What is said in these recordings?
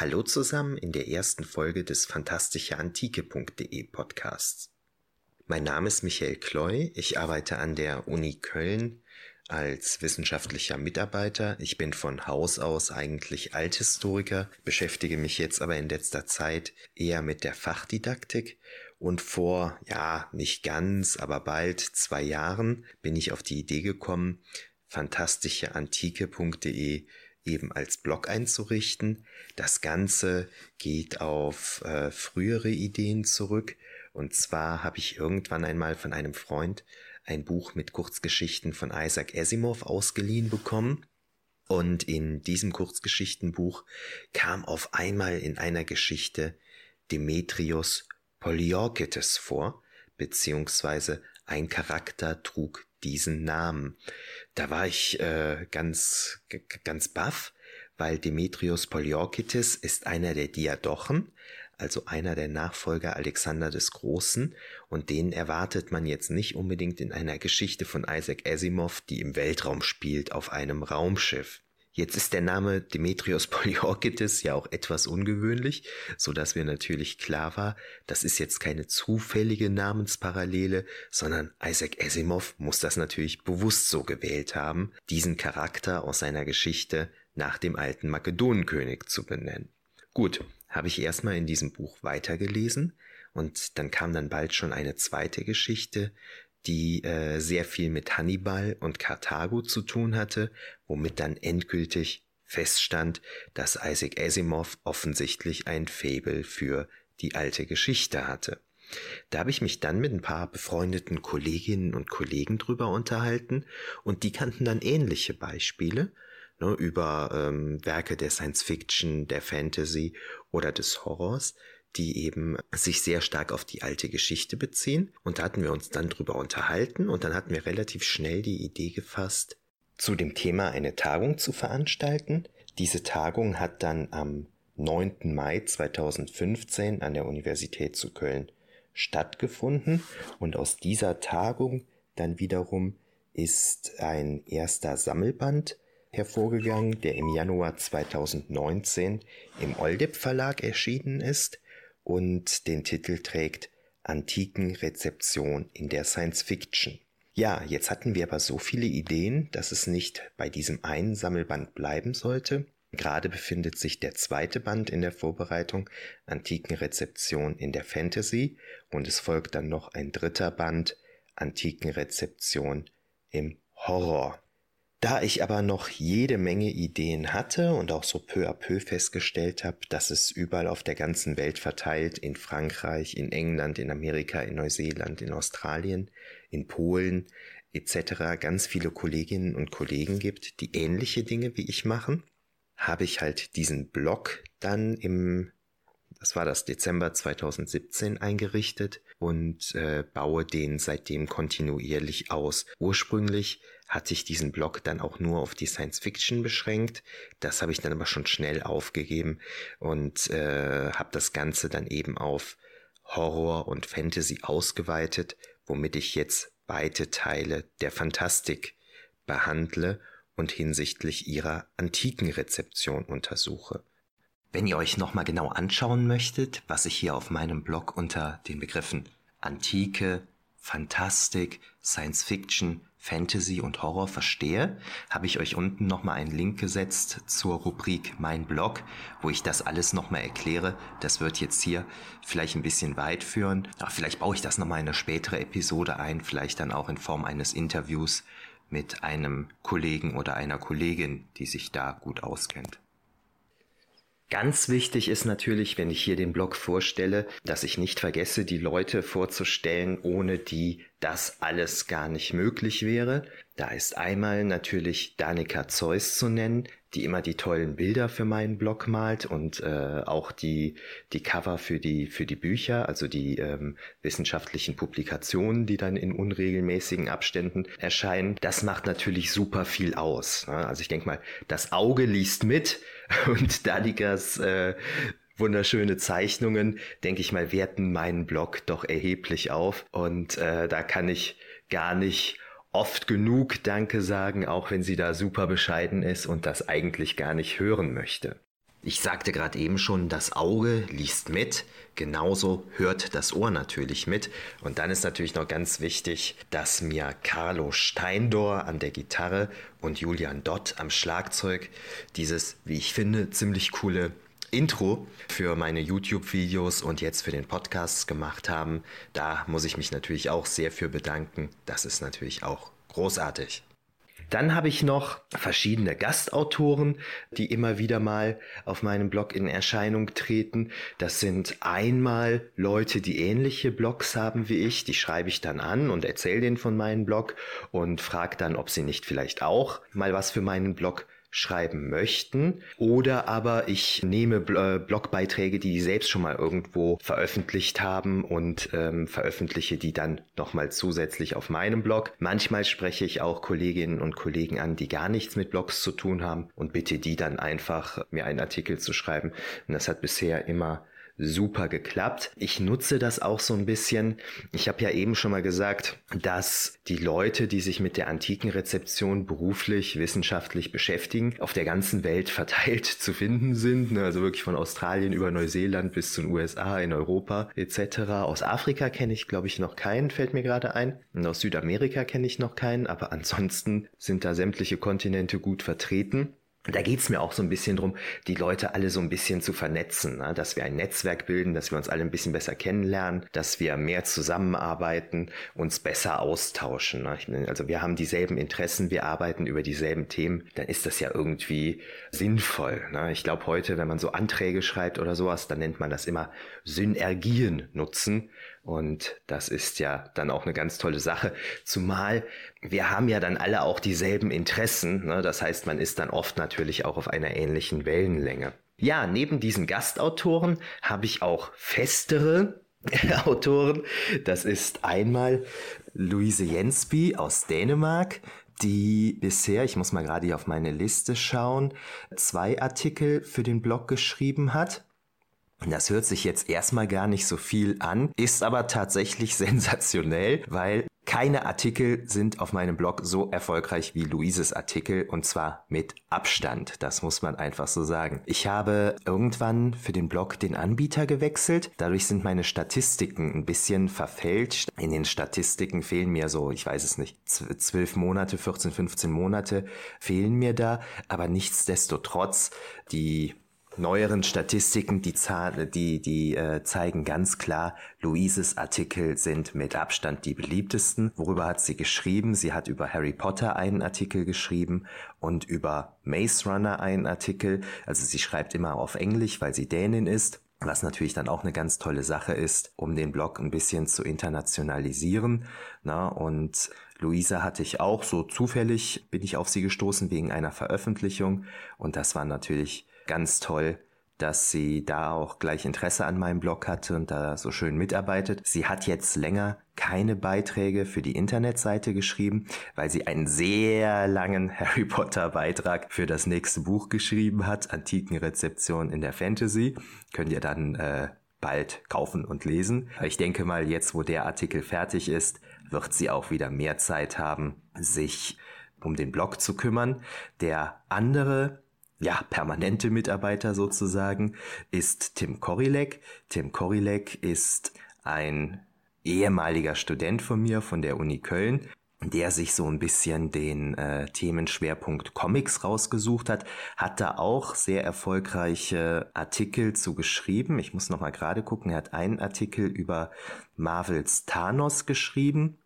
Hallo zusammen in der ersten Folge des fantastischeantike.de Podcasts. Mein Name ist Michael Kloy, ich arbeite an der Uni Köln als wissenschaftlicher Mitarbeiter. Ich bin von Haus aus eigentlich Althistoriker, beschäftige mich jetzt aber in letzter Zeit eher mit der Fachdidaktik und vor, ja, nicht ganz, aber bald zwei Jahren bin ich auf die Idee gekommen, fantastischeantike.de eben als Blog einzurichten. Das Ganze geht auf äh, frühere Ideen zurück. Und zwar habe ich irgendwann einmal von einem Freund ein Buch mit Kurzgeschichten von Isaac Asimov ausgeliehen bekommen. Und in diesem Kurzgeschichtenbuch kam auf einmal in einer Geschichte Demetrios Poliorketes vor, beziehungsweise ein Charakter trug diesen Namen. Da war ich äh, ganz, ganz baff, weil Demetrios Poliorketes ist einer der Diadochen, also einer der Nachfolger Alexander des Großen, und den erwartet man jetzt nicht unbedingt in einer Geschichte von Isaac Asimov, die im Weltraum spielt, auf einem Raumschiff. Jetzt ist der Name Demetrios Poliorketes ja auch etwas ungewöhnlich, so dass mir natürlich klar war, das ist jetzt keine zufällige Namensparallele, sondern Isaac Asimov muss das natürlich bewusst so gewählt haben, diesen Charakter aus seiner Geschichte nach dem alten Makedonenkönig zu benennen. Gut, habe ich erstmal in diesem Buch weitergelesen und dann kam dann bald schon eine zweite Geschichte, die äh, sehr viel mit Hannibal und Karthago zu tun hatte, womit dann endgültig feststand, dass Isaac Asimov offensichtlich ein Faible für die alte Geschichte hatte. Da habe ich mich dann mit ein paar befreundeten Kolleginnen und Kollegen drüber unterhalten und die kannten dann ähnliche Beispiele ne, über ähm, Werke der Science Fiction, der Fantasy oder des Horrors, die eben sich sehr stark auf die alte Geschichte beziehen. Und da hatten wir uns dann drüber unterhalten und dann hatten wir relativ schnell die Idee gefasst, zu dem Thema eine Tagung zu veranstalten. Diese Tagung hat dann am 9. Mai 2015 an der Universität zu Köln stattgefunden und aus dieser Tagung dann wiederum ist ein erster Sammelband hervorgegangen, der im Januar 2019 im Oldip Verlag erschienen ist und den Titel trägt Antiken Rezeption in der Science Fiction. Ja, jetzt hatten wir aber so viele Ideen, dass es nicht bei diesem einen Sammelband bleiben sollte. Gerade befindet sich der zweite Band in der Vorbereitung, Antiken Rezeption in der Fantasy, und es folgt dann noch ein dritter Band, Antiken Rezeption im Horror. Da ich aber noch jede Menge Ideen hatte und auch so peu à peu festgestellt habe, dass es überall auf der ganzen Welt verteilt, in Frankreich, in England, in Amerika, in Neuseeland, in Australien, in Polen etc. ganz viele Kolleginnen und Kollegen gibt, die ähnliche Dinge wie ich machen, habe ich halt diesen Blog dann im das war das Dezember 2017 eingerichtet und äh, baue den seitdem kontinuierlich aus. Ursprünglich hatte ich diesen Blog dann auch nur auf die Science Fiction beschränkt. Das habe ich dann aber schon schnell aufgegeben und äh, habe das Ganze dann eben auf Horror und Fantasy ausgeweitet, womit ich jetzt weite Teile der Fantastik behandle und hinsichtlich ihrer antiken Rezeption untersuche. Wenn ihr euch nochmal genau anschauen möchtet, was ich hier auf meinem Blog unter den Begriffen Antike, Fantastik, Science Fiction, Fantasy und Horror verstehe, habe ich euch unten nochmal einen Link gesetzt zur Rubrik Mein Blog, wo ich das alles nochmal erkläre. Das wird jetzt hier vielleicht ein bisschen weit führen. Aber vielleicht baue ich das nochmal in eine spätere Episode ein, vielleicht dann auch in Form eines Interviews mit einem Kollegen oder einer Kollegin, die sich da gut auskennt. Ganz wichtig ist natürlich, wenn ich hier den Blog vorstelle, dass ich nicht vergesse, die Leute vorzustellen, ohne die das alles gar nicht möglich wäre. Da ist einmal natürlich Danica Zeus zu nennen, die immer die tollen Bilder für meinen Blog malt und äh, auch die, die Cover für die, für die Bücher, also die ähm, wissenschaftlichen Publikationen, die dann in unregelmäßigen Abständen erscheinen. Das macht natürlich super viel aus. Ne? Also ich denke mal, das Auge liest mit und Danicas äh, wunderschöne Zeichnungen, denke ich mal, werten meinen Blog doch erheblich auf. Und äh, da kann ich gar nicht oft genug Danke sagen, auch wenn sie da super bescheiden ist und das eigentlich gar nicht hören möchte. Ich sagte gerade eben schon, das Auge liest mit, genauso hört das Ohr natürlich mit. Und dann ist natürlich noch ganz wichtig, dass mir Carlo Steindor an der Gitarre und Julian Dott am Schlagzeug dieses, wie ich finde, ziemlich coole Intro für meine YouTube-Videos und jetzt für den Podcast gemacht haben. Da muss ich mich natürlich auch sehr für bedanken. Das ist natürlich auch großartig. Dann habe ich noch verschiedene Gastautoren, die immer wieder mal auf meinem Blog in Erscheinung treten. Das sind einmal Leute, die ähnliche Blogs haben wie ich. Die schreibe ich dann an und erzähle denen von meinem Blog und frage dann, ob sie nicht vielleicht auch mal was für meinen Blog schreiben möchten. Oder aber ich nehme äh, Blogbeiträge, die die selbst schon mal irgendwo veröffentlicht haben und ähm, veröffentliche die dann nochmal zusätzlich auf meinem Blog. Manchmal spreche ich auch Kolleginnen und Kollegen an, die gar nichts mit Blogs zu tun haben und bitte die dann einfach mir einen Artikel zu schreiben. Und das hat bisher immer super geklappt. Ich nutze das auch so ein bisschen. Ich habe ja eben schon mal gesagt, dass die Leute, die sich mit der antiken Rezeption beruflich, wissenschaftlich beschäftigen, auf der ganzen Welt verteilt zu finden sind. Ne? Also wirklich von Australien über Neuseeland bis zu den USA, in Europa etc. Aus Afrika kenne ich, glaube ich, noch keinen, fällt mir gerade ein. Und aus Südamerika kenne ich noch keinen, aber ansonsten sind da sämtliche Kontinente gut vertreten. Da geht's mir auch so ein bisschen drum, die Leute alle so ein bisschen zu vernetzen, ne? dass wir ein Netzwerk bilden, dass wir uns alle ein bisschen besser kennenlernen, dass wir mehr zusammenarbeiten, uns besser austauschen. Ne? Also wir haben dieselben Interessen, wir arbeiten über dieselben Themen, dann ist das ja irgendwie sinnvoll. Ne? Ich glaube heute, wenn man so Anträge schreibt oder sowas, dann nennt man das immer Synergien nutzen. Und das ist ja dann auch eine ganz tolle Sache. Zumal wir haben ja dann alle auch dieselben Interessen. Ne? Das heißt, man ist dann oft natürlich auch auf einer ähnlichen Wellenlänge. Ja, neben diesen Gastautoren habe ich auch festere Autoren. Das ist einmal Louise Jensby aus Dänemark, die bisher, ich muss mal gerade hier auf meine Liste schauen, zwei Artikel für den Blog geschrieben hat. Das hört sich jetzt erstmal gar nicht so viel an, ist aber tatsächlich sensationell, weil keine Artikel sind auf meinem Blog so erfolgreich wie Luises Artikel und zwar mit Abstand. Das muss man einfach so sagen. Ich habe irgendwann für den Blog den Anbieter gewechselt. Dadurch sind meine Statistiken ein bisschen verfälscht. In den Statistiken fehlen mir so, ich weiß es nicht, zwölf Monate, 14, 15 Monate fehlen mir da. Aber nichtsdestotrotz, die neueren Statistiken, die, die, die äh, zeigen ganz klar, Louises Artikel sind mit Abstand die beliebtesten. Worüber hat sie geschrieben? Sie hat über Harry Potter einen Artikel geschrieben und über Maze Runner einen Artikel. Also sie schreibt immer auf Englisch, weil sie Dänin ist. Was natürlich dann auch eine ganz tolle Sache ist, um den Blog ein bisschen zu internationalisieren. Na, und Luisa hatte ich auch so zufällig, bin ich auf sie gestoßen wegen einer Veröffentlichung. Und das war natürlich ganz toll, dass sie da auch gleich Interesse an meinem Blog hatte und da so schön mitarbeitet. Sie hat jetzt länger keine Beiträge für die Internetseite geschrieben, weil sie einen sehr langen Harry Potter Beitrag für das nächste Buch geschrieben hat, Antikenrezeption in der Fantasy. Könnt ihr dann äh, bald kaufen und lesen. Ich denke mal, jetzt wo der Artikel fertig ist, wird sie auch wieder mehr Zeit haben, sich um den Blog zu kümmern. Der andere ja, permanente Mitarbeiter sozusagen, ist Tim Korilek. Tim Korilek ist ein ehemaliger Student von mir von der Uni Köln, der sich so ein bisschen den äh, Themenschwerpunkt Comics rausgesucht hat, hat da auch sehr erfolgreiche Artikel zu geschrieben. Ich muss noch mal gerade gucken, er hat einen Artikel über Marvels Thanos geschrieben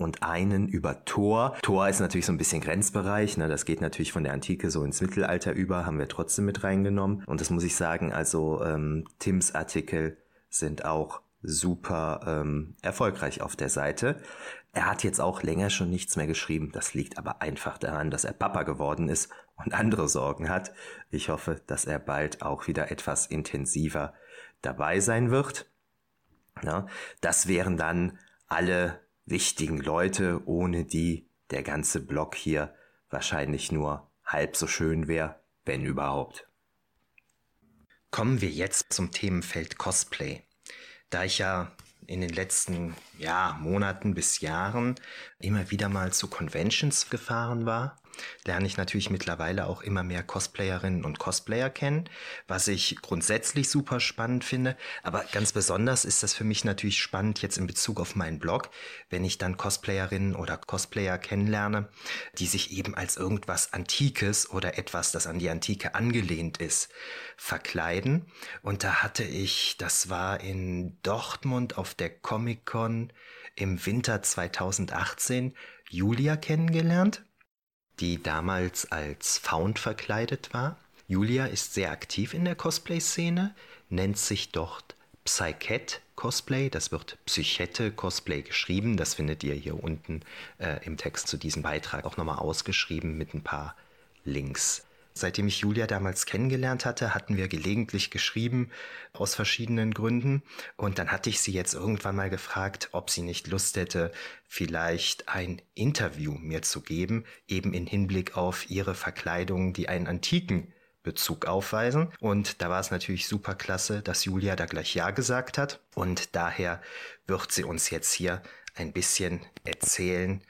und einen über Thor. Thor ist natürlich so ein bisschen Grenzbereich, ne? das geht natürlich von der Antike so ins Mittelalter über, haben wir trotzdem mit reingenommen. Und das muss ich sagen, also ähm, Tims Artikel sind auch super ähm, erfolgreich auf der Seite. Er hat jetzt auch länger schon nichts mehr geschrieben. Das liegt aber einfach daran, dass er Papa geworden ist und andere Sorgen hat. Ich hoffe, dass er bald auch wieder etwas intensiver dabei sein wird. Ja, das wären dann alle wichtigen Leute, ohne die der ganze Blog hier wahrscheinlich nur halb so schön wäre, wenn überhaupt. Kommen wir jetzt zum Themenfeld Cosplay. Da ich ja in den letzten ja, Monaten bis Jahren immer wieder mal zu Conventions gefahren war, lerne ich natürlich mittlerweile auch immer mehr Cosplayerinnen und Cosplayer kennen, was ich grundsätzlich super spannend finde. Aber ganz besonders ist das für mich natürlich spannend jetzt in Bezug auf meinen Blog, wenn ich dann Cosplayerinnen oder Cosplayer kennenlerne, die sich eben als irgendwas Antikes oder etwas, das an die Antike angelehnt ist, verkleiden. Und da hatte ich, das war in Dortmund auf der Comic-Con im Winter 2018 Julia kennengelernt die damals als Found verkleidet war. Julia ist sehr aktiv in der Cosplay-Szene, nennt sich dort Psychet Cosplay, das wird Psychette Cosplay geschrieben, das findet ihr hier unten äh, im Text zu diesem Beitrag auch nochmal ausgeschrieben mit ein paar Links. Seitdem ich Julia damals kennengelernt hatte, hatten wir gelegentlich geschrieben, aus verschiedenen Gründen. Und dann hatte ich sie jetzt irgendwann mal gefragt, ob sie nicht Lust hätte, vielleicht ein Interview mir zu geben, eben in Hinblick auf ihre Verkleidungen, die einen antiken Bezug aufweisen. Und da war es natürlich super klasse, dass Julia da gleich Ja gesagt hat. Und daher wird sie uns jetzt hier ein bisschen erzählen,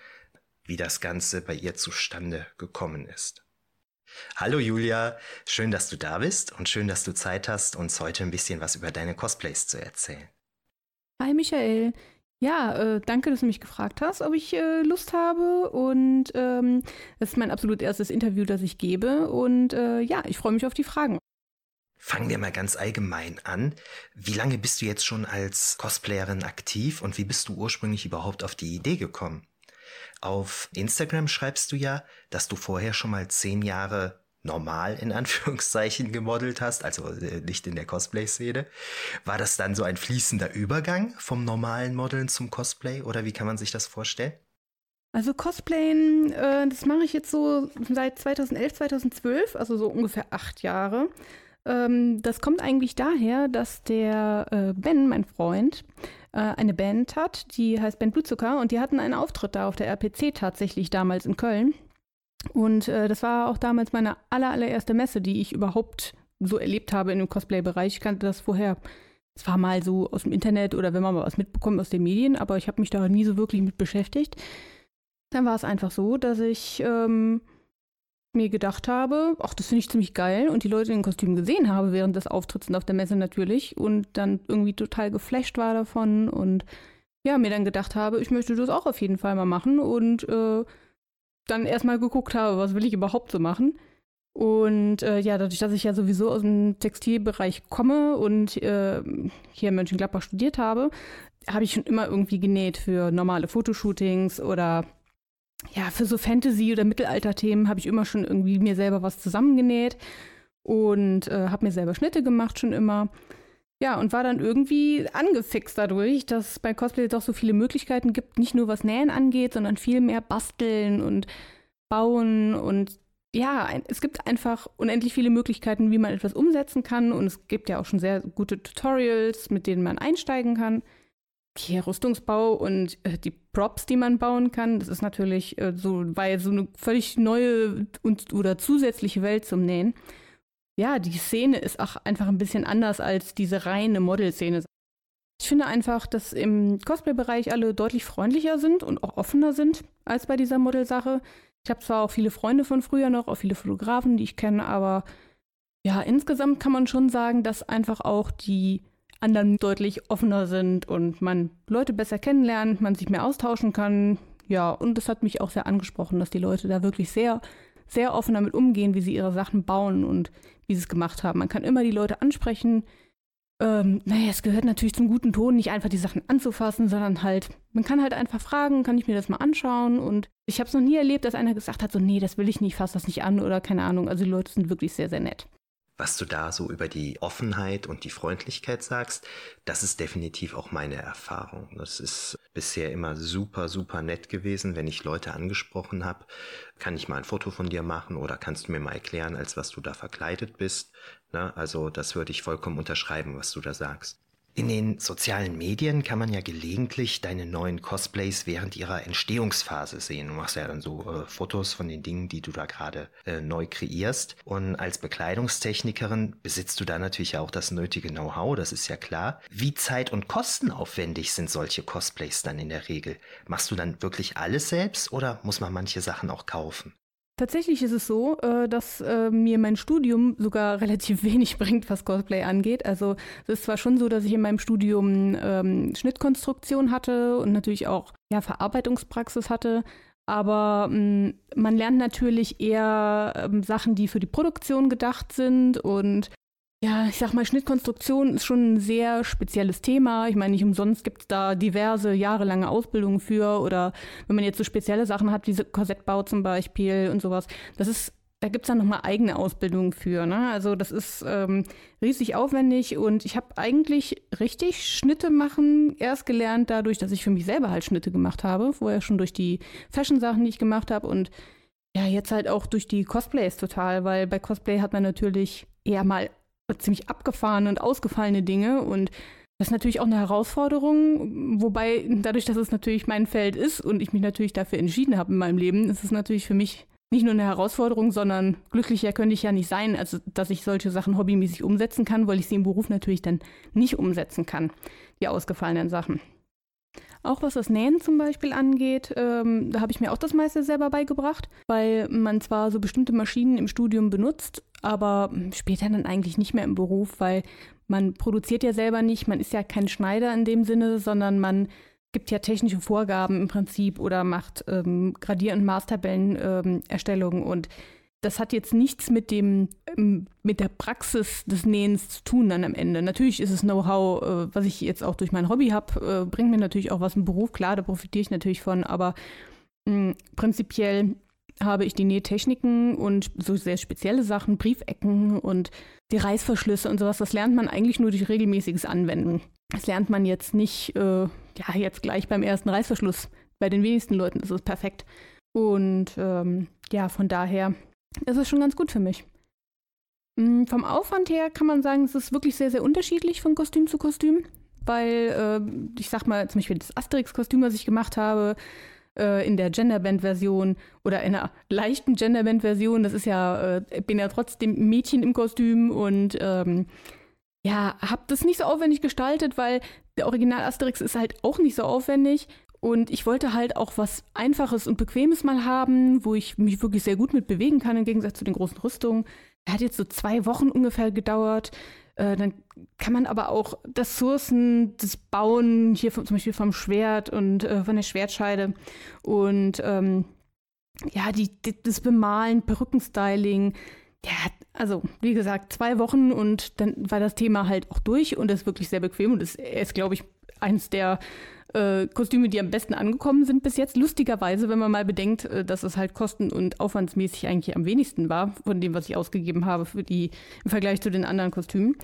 wie das Ganze bei ihr zustande gekommen ist. Hallo Julia, schön, dass du da bist und schön, dass du Zeit hast, uns heute ein bisschen was über deine Cosplays zu erzählen. Hi Michael. Ja, äh, danke, dass du mich gefragt hast, ob ich äh, Lust habe. Und ähm, das ist mein absolut erstes Interview, das ich gebe. Und äh, ja, ich freue mich auf die Fragen. Fangen wir mal ganz allgemein an. Wie lange bist du jetzt schon als Cosplayerin aktiv und wie bist du ursprünglich überhaupt auf die Idee gekommen? Auf Instagram schreibst du ja, dass du vorher schon mal zehn Jahre normal in Anführungszeichen gemodelt hast, also äh, nicht in der Cosplay-Szene. War das dann so ein fließender Übergang vom normalen Modeln zum Cosplay oder wie kann man sich das vorstellen? Also Cosplayen, äh, das mache ich jetzt so seit 2011, 2012, also so ungefähr acht Jahre. Ähm, das kommt eigentlich daher, dass der äh, Ben, mein Freund, äh, eine Band hat, die heißt Band Blutzucker und die hatten einen Auftritt da auf der RPC tatsächlich damals in Köln. Und äh, das war auch damals meine aller, allererste Messe, die ich überhaupt so erlebt habe in dem Cosplay-Bereich. Ich kannte das vorher es war mal so aus dem Internet oder wenn man mal was mitbekommt aus den Medien, aber ich habe mich da nie so wirklich mit beschäftigt. Dann war es einfach so, dass ich ähm, mir gedacht habe, ach, das finde ich ziemlich geil und die Leute in den Kostümen gesehen habe während des Auftritts und auf der Messe natürlich und dann irgendwie total geflasht war davon und ja, mir dann gedacht habe, ich möchte das auch auf jeden Fall mal machen und äh, dann erstmal geguckt habe, was will ich überhaupt so machen. Und äh, ja, dadurch, dass ich ja sowieso aus dem Textilbereich komme und äh, hier in Mönchengladbach studiert habe, habe ich schon immer irgendwie genäht für normale Fotoshootings oder ja, für so Fantasy- oder Mittelalter-Themen habe ich immer schon irgendwie mir selber was zusammengenäht und äh, habe mir selber Schnitte gemacht schon immer. Ja, und war dann irgendwie angefixt dadurch, dass es bei Cosplay doch so viele Möglichkeiten gibt, nicht nur was Nähen angeht, sondern viel mehr basteln und bauen und ja, es gibt einfach unendlich viele Möglichkeiten, wie man etwas umsetzen kann und es gibt ja auch schon sehr gute Tutorials, mit denen man einsteigen kann hier Rüstungsbau und äh, die Props, die man bauen kann, das ist natürlich äh, so, weil so eine völlig neue und oder zusätzliche Welt zum Nähen. Ja, die Szene ist auch einfach ein bisschen anders als diese reine Modelszene. Ich finde einfach, dass im Cosplay-Bereich alle deutlich freundlicher sind und auch offener sind als bei dieser Modelsache. Ich habe zwar auch viele Freunde von früher noch, auch viele Fotografen, die ich kenne, aber ja, insgesamt kann man schon sagen, dass einfach auch die anderen deutlich offener sind und man Leute besser kennenlernt, man sich mehr austauschen kann. Ja, und das hat mich auch sehr angesprochen, dass die Leute da wirklich sehr, sehr offen damit umgehen, wie sie ihre Sachen bauen und wie sie es gemacht haben. Man kann immer die Leute ansprechen. Ähm, naja, es gehört natürlich zum guten Ton, nicht einfach die Sachen anzufassen, sondern halt, man kann halt einfach fragen, kann ich mir das mal anschauen? Und ich habe es noch nie erlebt, dass einer gesagt hat, so, nee, das will ich nicht, fass das nicht an oder keine Ahnung. Also die Leute sind wirklich sehr, sehr nett was du da so über die Offenheit und die Freundlichkeit sagst, das ist definitiv auch meine Erfahrung. Das ist bisher immer super, super nett gewesen, wenn ich Leute angesprochen habe, kann ich mal ein Foto von dir machen oder kannst du mir mal erklären, als was du da verkleidet bist. Na, also das würde ich vollkommen unterschreiben, was du da sagst. In den sozialen Medien kann man ja gelegentlich deine neuen Cosplays während ihrer Entstehungsphase sehen. Du machst ja dann so äh, Fotos von den Dingen, die du da gerade äh, neu kreierst. Und als Bekleidungstechnikerin besitzt du da natürlich auch das nötige Know-how, das ist ja klar. Wie zeit- und kostenaufwendig sind solche Cosplays dann in der Regel? Machst du dann wirklich alles selbst oder muss man manche Sachen auch kaufen? Tatsächlich ist es so, äh, dass äh, mir mein Studium sogar relativ wenig bringt, was Cosplay angeht. Also es ist zwar schon so, dass ich in meinem Studium ähm, Schnittkonstruktion hatte und natürlich auch ja, Verarbeitungspraxis hatte, aber mm, man lernt natürlich eher ähm, Sachen, die für die Produktion gedacht sind und ja, ich sag mal, Schnittkonstruktion ist schon ein sehr spezielles Thema. Ich meine, nicht umsonst gibt es da diverse jahrelange Ausbildungen für oder wenn man jetzt so spezielle Sachen hat, wie Korsettbau zum Beispiel und sowas. Das ist, da gibt es dann nochmal eigene Ausbildungen für. Ne? Also das ist ähm, riesig aufwendig und ich habe eigentlich richtig Schnitte machen erst gelernt, dadurch, dass ich für mich selber halt Schnitte gemacht habe. Vorher schon durch die Fashion-Sachen, die ich gemacht habe und ja, jetzt halt auch durch die Cosplays total, weil bei Cosplay hat man natürlich eher mal ziemlich abgefahrene und ausgefallene Dinge und das ist natürlich auch eine Herausforderung, wobei dadurch, dass es natürlich mein Feld ist und ich mich natürlich dafür entschieden habe in meinem Leben, ist es natürlich für mich nicht nur eine Herausforderung, sondern glücklicher könnte ich ja nicht sein, also dass ich solche Sachen hobbymäßig umsetzen kann, weil ich sie im Beruf natürlich dann nicht umsetzen kann, die ausgefallenen Sachen. Auch was das Nähen zum Beispiel angeht, ähm, da habe ich mir auch das meiste selber beigebracht, weil man zwar so bestimmte Maschinen im Studium benutzt, aber später dann eigentlich nicht mehr im Beruf, weil man produziert ja selber nicht, man ist ja kein Schneider in dem Sinne, sondern man gibt ja technische Vorgaben im Prinzip oder macht ähm, Gradier- und Maßtabellenerstellungen ähm, und das hat jetzt nichts mit dem ähm, mit der Praxis des Nähens zu tun dann am Ende. Natürlich ist es Know-how, äh, was ich jetzt auch durch mein Hobby habe, äh, bringt mir natürlich auch was im Beruf, klar, da profitiere ich natürlich von, aber mh, prinzipiell habe ich die Nähtechniken und so sehr spezielle Sachen, Briefecken und die Reißverschlüsse und sowas, das lernt man eigentlich nur durch regelmäßiges Anwenden. Das lernt man jetzt nicht, äh, ja, jetzt gleich beim ersten Reißverschluss. Bei den wenigsten Leuten ist es perfekt. Und ähm, ja, von daher ist es schon ganz gut für mich. Mhm, vom Aufwand her kann man sagen, es ist wirklich sehr, sehr unterschiedlich von Kostüm zu Kostüm, weil äh, ich sag mal, zum Beispiel das Asterix-Kostüm, was ich gemacht habe, äh, in der Genderband-Version oder in einer leichten Genderband-Version. Das ist ja, äh, bin ja trotzdem Mädchen im Kostüm und ähm, ja, hab das nicht so aufwendig gestaltet, weil der Original Asterix ist halt auch nicht so aufwendig. Und ich wollte halt auch was Einfaches und Bequemes mal haben, wo ich mich wirklich sehr gut mit bewegen kann, im Gegensatz zu den großen Rüstungen. Hat jetzt so zwei Wochen ungefähr gedauert. Äh, dann kann man aber auch Ressourcen, das Bauen, hier zum Beispiel vom Schwert und äh, von der Schwertscheide und ähm, ja, die, die, das Bemalen, Perückenstyling, ja, also wie gesagt, zwei Wochen und dann war das Thema halt auch durch und das ist wirklich sehr bequem und es ist, glaube ich, eins der äh, Kostüme, die am besten angekommen sind bis jetzt. Lustigerweise, wenn man mal bedenkt, äh, dass es halt kosten- und aufwandsmäßig eigentlich am wenigsten war von dem, was ich ausgegeben habe für die im Vergleich zu den anderen Kostümen.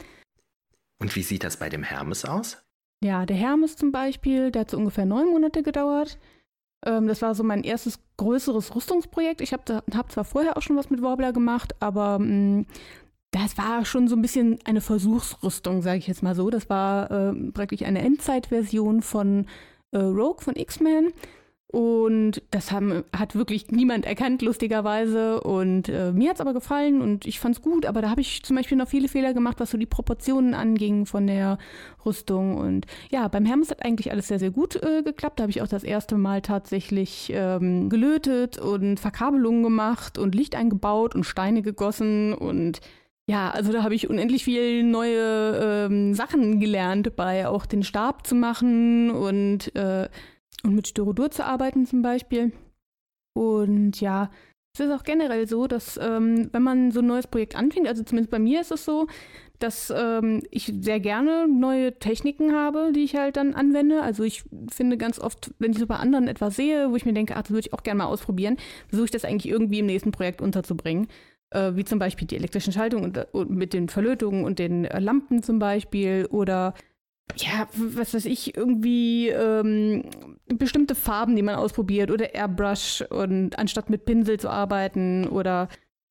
Und wie sieht das bei dem Hermes aus? Ja, der Hermes zum Beispiel, der hat so ungefähr neun Monate gedauert. Ähm, das war so mein erstes größeres Rüstungsprojekt. Ich habe hab zwar vorher auch schon was mit Warbler gemacht, aber mh, mm, das war schon so ein bisschen eine Versuchsrüstung, sage ich jetzt mal so. Das war äh, praktisch eine Endzeitversion von äh, Rogue von X-Men. Und das haben, hat wirklich niemand erkannt, lustigerweise. Und äh, mir hat es aber gefallen und ich fand es gut. Aber da habe ich zum Beispiel noch viele Fehler gemacht, was so die Proportionen anging von der Rüstung. Und ja, beim Hermes hat eigentlich alles sehr, sehr gut äh, geklappt. Da habe ich auch das erste Mal tatsächlich ähm, gelötet und Verkabelungen gemacht und Licht eingebaut und Steine gegossen und ja, also da habe ich unendlich viel neue ähm, Sachen gelernt, bei auch den Stab zu machen und, äh, und mit Styrodur zu arbeiten zum Beispiel. Und ja, es ist auch generell so, dass ähm, wenn man so ein neues Projekt anfängt, also zumindest bei mir ist es so, dass ähm, ich sehr gerne neue Techniken habe, die ich halt dann anwende. Also ich finde ganz oft, wenn ich so bei anderen etwas sehe, wo ich mir denke, ach, das würde ich auch gerne mal ausprobieren, versuche ich das eigentlich irgendwie im nächsten Projekt unterzubringen wie zum Beispiel die elektrischen Schaltungen und, und mit den Verlötungen und den äh, Lampen zum Beispiel oder ja, was weiß ich, irgendwie ähm, bestimmte Farben, die man ausprobiert oder Airbrush und anstatt mit Pinsel zu arbeiten oder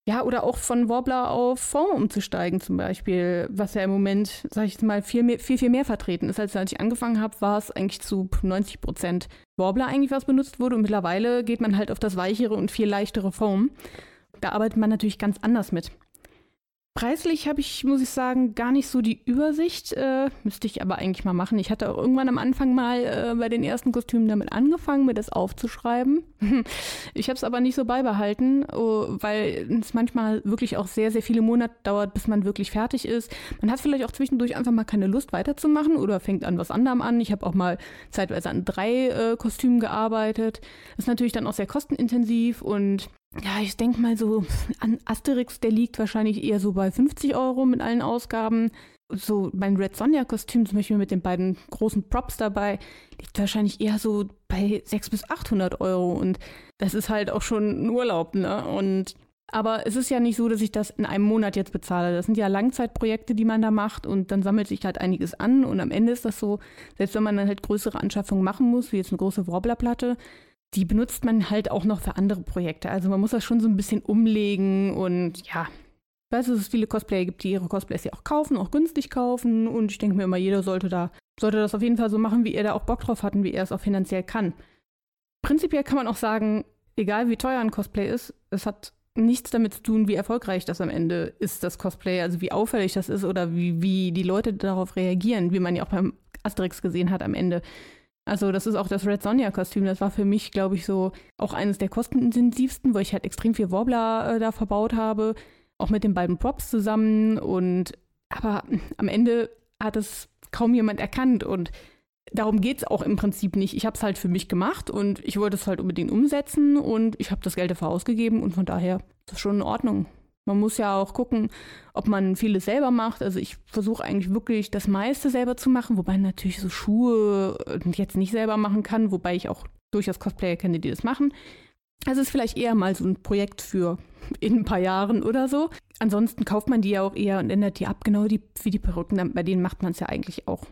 ja, oder auch von Warbler auf Form umzusteigen zum Beispiel, was ja im Moment, sag ich jetzt mal, viel, mehr, viel, viel mehr vertreten ist. Als, als ich angefangen habe, war es eigentlich zu 90 Prozent Warbler eigentlich, was benutzt wurde und mittlerweile geht man halt auf das weichere und viel leichtere Form da arbeitet man natürlich ganz anders mit. Preislich habe ich, muss ich sagen, gar nicht so die Übersicht. Äh, müsste ich aber eigentlich mal machen. Ich hatte auch irgendwann am Anfang mal äh, bei den ersten Kostümen damit angefangen, mir das aufzuschreiben. ich habe es aber nicht so beibehalten, oh, weil es manchmal wirklich auch sehr, sehr viele Monate dauert, bis man wirklich fertig ist. Man hat vielleicht auch zwischendurch einfach mal keine Lust weiterzumachen oder fängt an was anderem an. Ich habe auch mal zeitweise an drei äh, Kostümen gearbeitet. Ist natürlich dann auch sehr kostenintensiv und ja, ich denke mal so, an Asterix, der liegt wahrscheinlich eher so bei 50 Euro mit allen Ausgaben. So mein Red Sonja-Kostüm, zum Beispiel mit den beiden großen Props dabei, liegt wahrscheinlich eher so bei 600 bis 800 Euro. Und das ist halt auch schon ein Urlaub, ne? Und aber es ist ja nicht so, dass ich das in einem Monat jetzt bezahle. Das sind ja Langzeitprojekte, die man da macht und dann sammelt sich halt einiges an und am Ende ist das so, selbst wenn man dann halt größere Anschaffungen machen muss, wie jetzt eine große Warblerplatte, die benutzt man halt auch noch für andere Projekte. Also man muss das schon so ein bisschen umlegen und ja, ich weiß, dass es viele Cosplayer gibt, die ihre Cosplays ja auch kaufen, auch günstig kaufen und ich denke mir immer, jeder sollte da, sollte das auf jeden Fall so machen, wie er da auch Bock drauf hat und wie er es auch finanziell kann. Prinzipiell kann man auch sagen, egal wie teuer ein Cosplay ist, es hat nichts damit zu tun, wie erfolgreich das am Ende ist, das Cosplay, also wie auffällig das ist oder wie, wie die Leute darauf reagieren, wie man ja auch beim Asterix gesehen hat am Ende. Also das ist auch das Red Sonja-Kostüm. Das war für mich, glaube ich, so auch eines der kostenintensivsten, weil ich halt extrem viel Warbler äh, da verbaut habe, auch mit den beiden Props zusammen. Und aber am Ende hat es kaum jemand erkannt und darum geht es auch im Prinzip nicht. Ich habe es halt für mich gemacht und ich wollte es halt unbedingt umsetzen und ich habe das Geld dafür ausgegeben und von daher ist das schon in Ordnung. Man muss ja auch gucken, ob man vieles selber macht. Also ich versuche eigentlich wirklich das meiste selber zu machen, wobei natürlich so Schuhe jetzt nicht selber machen kann, wobei ich auch durchaus Cosplayer kenne, die das machen. Also es ist vielleicht eher mal so ein Projekt für in ein paar Jahren oder so. Ansonsten kauft man die ja auch eher und ändert die ab, genau die, wie die Perücken. Bei denen macht man es ja eigentlich auch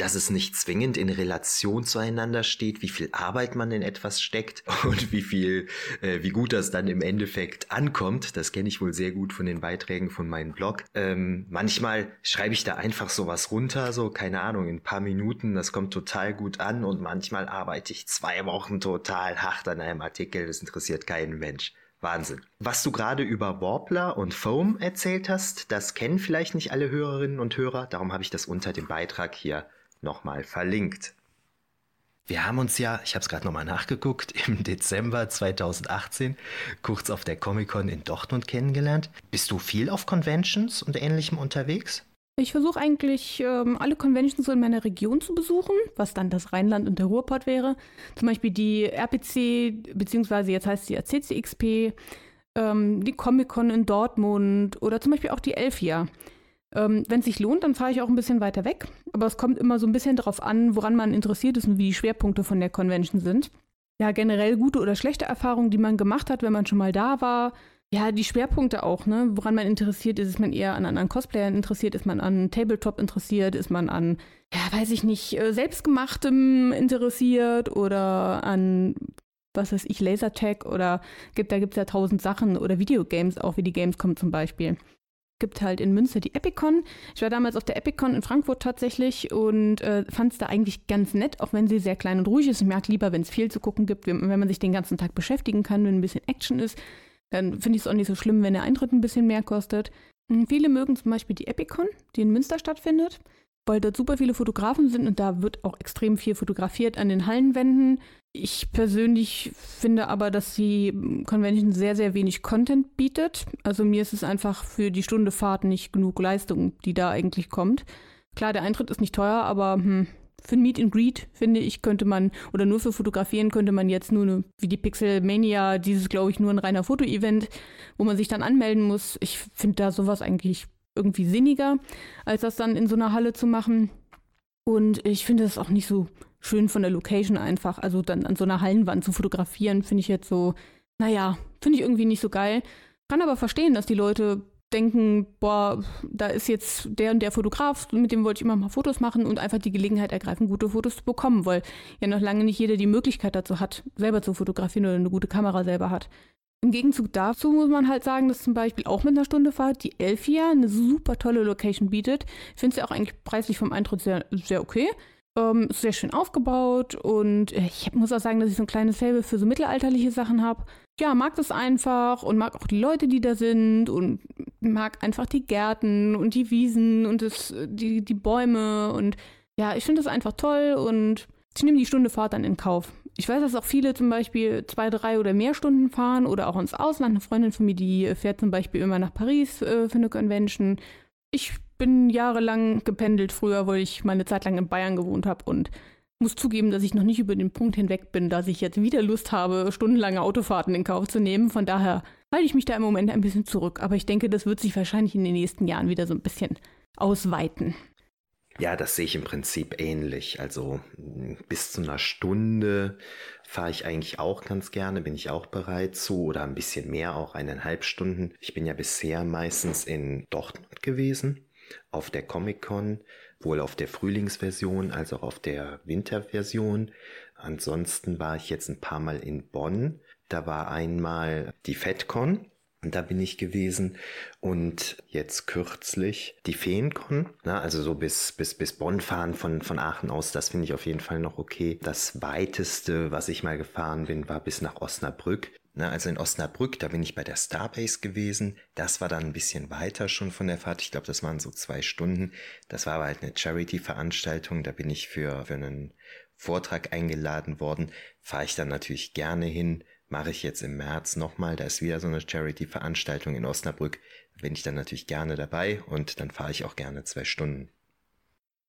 dass es nicht zwingend in Relation zueinander steht, wie viel Arbeit man in etwas steckt und wie viel, äh, wie gut das dann im Endeffekt ankommt. Das kenne ich wohl sehr gut von den Beiträgen von meinem Blog. Ähm, manchmal schreibe ich da einfach sowas runter, so keine Ahnung, in ein paar Minuten. Das kommt total gut an und manchmal arbeite ich zwei Wochen total hart an einem Artikel. Das interessiert keinen Mensch. Wahnsinn. Was du gerade über Warbler und Foam erzählt hast, das kennen vielleicht nicht alle Hörerinnen und Hörer. Darum habe ich das unter dem Beitrag hier nochmal verlinkt. Wir haben uns ja, ich habe es gerade nochmal nachgeguckt, im Dezember 2018 kurz auf der Comic-Con in Dortmund kennengelernt. Bist du viel auf Conventions und ähnlichem unterwegs? Ich versuche eigentlich ähm, alle Conventions so in meiner Region zu besuchen, was dann das Rheinland und der Ruhrpott wäre. Zum Beispiel die RPC, beziehungsweise jetzt heißt sie ACCXP, ähm, die Comic-Con in Dortmund oder zum Beispiel auch die Elfia. Ähm, Wenn es sich lohnt, dann fahre ich auch ein bisschen weiter weg. Aber es kommt immer so ein bisschen darauf an, woran man interessiert ist und wie die Schwerpunkte von der Convention sind. Ja, generell gute oder schlechte Erfahrungen, die man gemacht hat, wenn man schon mal da war. Ja, die Schwerpunkte auch, ne? Woran man interessiert ist. Ist man eher an anderen Cosplayern interessiert? Ist man an Tabletop interessiert? Ist man an, ja, weiß ich nicht, äh, selbstgemachtem interessiert oder an was weiß ich, Lasertag oder gibt, da gibt es ja tausend Sachen oder Videogames auch, wie die Gamescom zum Beispiel gibt halt in Münster die Epicon. Ich war damals auf der Epicon in Frankfurt tatsächlich und äh, fand es da eigentlich ganz nett, auch wenn sie sehr klein und ruhig ist. Ich mag lieber, wenn es viel zu gucken gibt, wenn, wenn man sich den ganzen Tag beschäftigen kann, wenn ein bisschen Action ist. Dann finde ich es auch nicht so schlimm, wenn der Eintritt ein bisschen mehr kostet. Und viele mögen zum Beispiel die Epicon, die in Münster stattfindet, weil dort super viele Fotografen sind und da wird auch extrem viel fotografiert an den Hallenwänden. Ich persönlich finde aber, dass die Convention sehr, sehr wenig Content bietet. Also mir ist es einfach für die Stunde Fahrt nicht genug Leistung, die da eigentlich kommt. Klar, der Eintritt ist nicht teuer, aber hm, für ein Meet and Greet, finde ich, könnte man, oder nur für Fotografieren könnte man jetzt nur eine, wie die Pixel Mania, dieses, glaube ich, nur ein reiner Fotoevent, wo man sich dann anmelden muss. Ich finde da sowas eigentlich irgendwie sinniger, als das dann in so einer Halle zu machen. Und ich finde es auch nicht so schön von der Location einfach. Also dann an so einer Hallenwand zu fotografieren, finde ich jetzt so, naja, finde ich irgendwie nicht so geil. Kann aber verstehen, dass die Leute denken, boah, da ist jetzt der und der Fotograf, mit dem wollte ich immer mal Fotos machen und einfach die Gelegenheit ergreifen, gute Fotos zu bekommen, weil ja noch lange nicht jeder die Möglichkeit dazu hat, selber zu fotografieren oder eine gute Kamera selber hat. Im Gegenzug dazu muss man halt sagen, dass zum Beispiel auch mit einer Stunde Fahrt die Elfia eine super tolle Location bietet. Ich finde sie auch eigentlich preislich vom Eintritt sehr, sehr okay. Ähm, ist sehr schön aufgebaut und ich muss auch sagen, dass ich so ein kleines Fable für so mittelalterliche Sachen habe. Ja, mag das einfach und mag auch die Leute, die da sind und mag einfach die Gärten und die Wiesen und das, die, die Bäume und ja, ich finde das einfach toll und ich nehme die Stunde Fahrt dann in Kauf. Ich weiß, dass auch viele zum Beispiel zwei, drei oder mehr Stunden fahren oder auch ins Ausland. Eine Freundin von mir, die fährt zum Beispiel immer nach Paris äh, für eine Convention. Ich bin jahrelang gependelt früher, weil ich meine Zeit lang in Bayern gewohnt habe und muss zugeben, dass ich noch nicht über den Punkt hinweg bin, dass ich jetzt wieder Lust habe, stundenlange Autofahrten in Kauf zu nehmen. Von daher halte ich mich da im Moment ein bisschen zurück. Aber ich denke, das wird sich wahrscheinlich in den nächsten Jahren wieder so ein bisschen ausweiten. Ja, das sehe ich im Prinzip ähnlich. Also bis zu einer Stunde fahre ich eigentlich auch ganz gerne, bin ich auch bereit zu oder ein bisschen mehr, auch eineinhalb Stunden. Ich bin ja bisher meistens in Dortmund gewesen, auf der Comic-Con sowohl auf der Frühlingsversion als auch auf der Winterversion. Ansonsten war ich jetzt ein paar Mal in Bonn. Da war einmal die FedCon, da bin ich gewesen und jetzt kürzlich die Feencon, na, also so bis, bis, bis Bonn fahren von, von Aachen aus, das finde ich auf jeden Fall noch okay. Das weiteste, was ich mal gefahren bin, war bis nach Osnabrück. Na, also in Osnabrück, da bin ich bei der Starbase gewesen. Das war dann ein bisschen weiter schon von der Fahrt. Ich glaube, das waren so zwei Stunden. Das war aber halt eine Charity-Veranstaltung. Da bin ich für, für einen Vortrag eingeladen worden. Fahre ich dann natürlich gerne hin. Mache ich jetzt im März nochmal. Da ist wieder so eine Charity-Veranstaltung in Osnabrück. Da bin ich dann natürlich gerne dabei und dann fahre ich auch gerne zwei Stunden.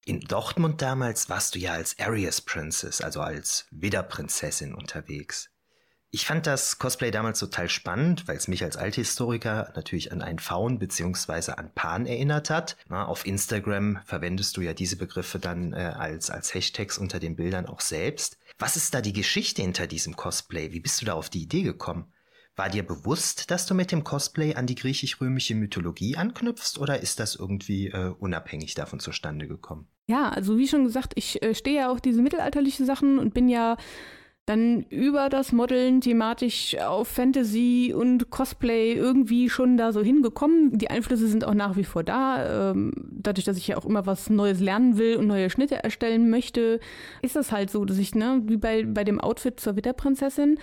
In Dortmund damals warst du ja als Arias Princess, also als Widderprinzessin unterwegs. Ich fand das Cosplay damals total spannend, weil es mich als Althistoriker natürlich an einen Faun bzw. an Pan erinnert hat. Na, auf Instagram verwendest du ja diese Begriffe dann äh, als, als Hashtags unter den Bildern auch selbst. Was ist da die Geschichte hinter diesem Cosplay? Wie bist du da auf die Idee gekommen? War dir bewusst, dass du mit dem Cosplay an die griechisch-römische Mythologie anknüpfst oder ist das irgendwie äh, unabhängig davon zustande gekommen? Ja, also wie schon gesagt, ich äh, stehe ja auf diese mittelalterlichen Sachen und bin ja dann über das Modeln thematisch auf Fantasy und Cosplay irgendwie schon da so hingekommen. Die Einflüsse sind auch nach wie vor da. Ähm, dadurch, dass ich ja auch immer was Neues lernen will und neue Schnitte erstellen möchte, ist das halt so, dass ich, ne, wie bei, bei dem Outfit zur Witterprinzessin,